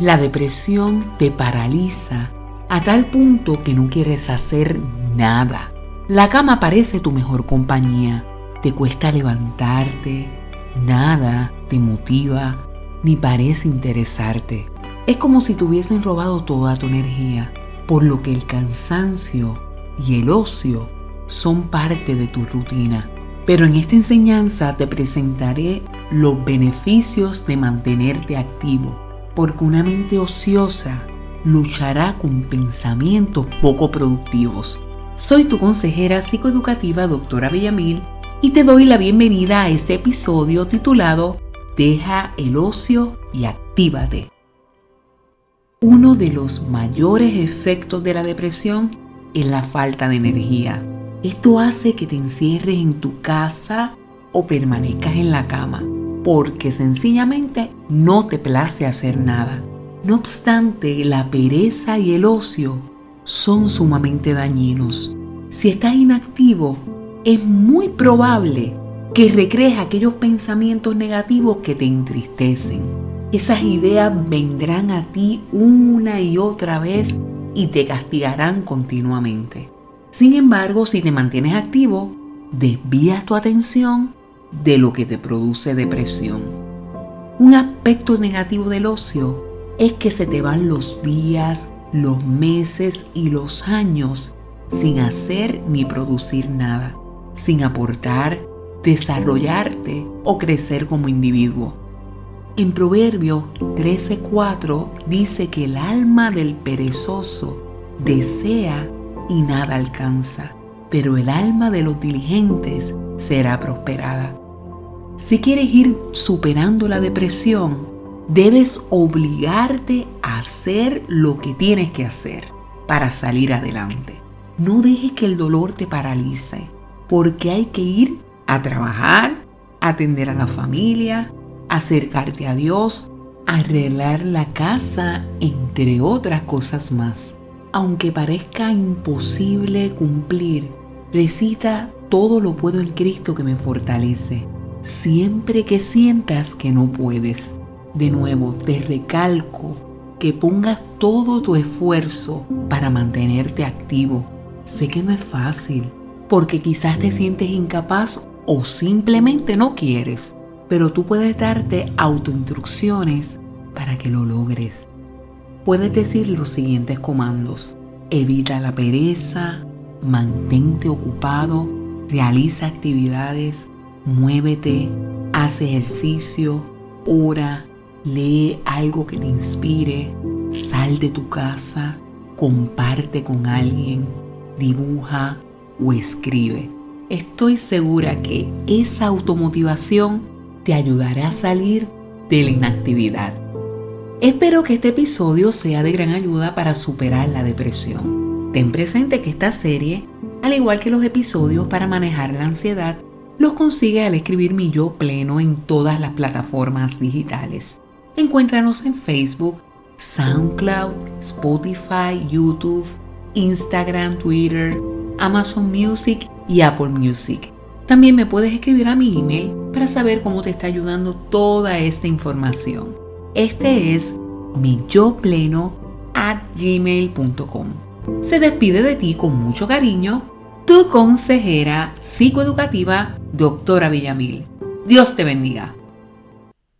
La depresión te paraliza a tal punto que no quieres hacer nada. La cama parece tu mejor compañía. Te cuesta levantarte, nada te motiva ni parece interesarte. Es como si te hubiesen robado toda tu energía, por lo que el cansancio y el ocio son parte de tu rutina. Pero en esta enseñanza te presentaré los beneficios de mantenerte activo, porque una mente ociosa luchará con pensamientos poco productivos. Soy tu consejera psicoeducativa, doctora Villamil, y te doy la bienvenida a este episodio titulado Deja el ocio y actívate. Uno de los mayores efectos de la depresión es la falta de energía. Esto hace que te encierres en tu casa o permanezcas en la cama, porque sencillamente no te place hacer nada. No obstante, la pereza y el ocio son sumamente dañinos. Si estás inactivo, es muy probable que recrees aquellos pensamientos negativos que te entristecen. Esas ideas vendrán a ti una y otra vez y te castigarán continuamente. Sin embargo, si te mantienes activo, desvías tu atención de lo que te produce depresión. Un aspecto negativo del ocio es que se te van los días, los meses y los años sin hacer ni producir nada, sin aportar, desarrollarte o crecer como individuo. En Proverbio 13:4 dice que el alma del perezoso desea y nada alcanza, pero el alma de los diligentes será prosperada. Si quieres ir superando la depresión, debes obligarte a hacer lo que tienes que hacer para salir adelante. No dejes que el dolor te paralice, porque hay que ir a trabajar, atender a la familia, acercarte a Dios, arreglar la casa, entre otras cosas más. Aunque parezca imposible cumplir, recita todo lo puedo en Cristo que me fortalece, siempre que sientas que no puedes. De nuevo, te recalco que pongas todo tu esfuerzo para mantenerte activo. Sé que no es fácil, porque quizás te sientes incapaz o simplemente no quieres, pero tú puedes darte autoinstrucciones para que lo logres. Puedes decir los siguientes comandos. Evita la pereza, mantente ocupado, realiza actividades, muévete, haz ejercicio, ora, lee algo que te inspire, sal de tu casa, comparte con alguien, dibuja o escribe. Estoy segura que esa automotivación te ayudará a salir de la inactividad. Espero que este episodio sea de gran ayuda para superar la depresión. Ten presente que esta serie, al igual que los episodios para manejar la ansiedad, los consigue al escribir mi yo pleno en todas las plataformas digitales. Encuéntranos en Facebook, SoundCloud, Spotify, YouTube, Instagram, Twitter, Amazon Music y Apple Music. También me puedes escribir a mi email para saber cómo te está ayudando toda esta información. Este es mi yo pleno at gmail.com. Se despide de ti con mucho cariño tu consejera psicoeducativa, doctora Villamil. Dios te bendiga.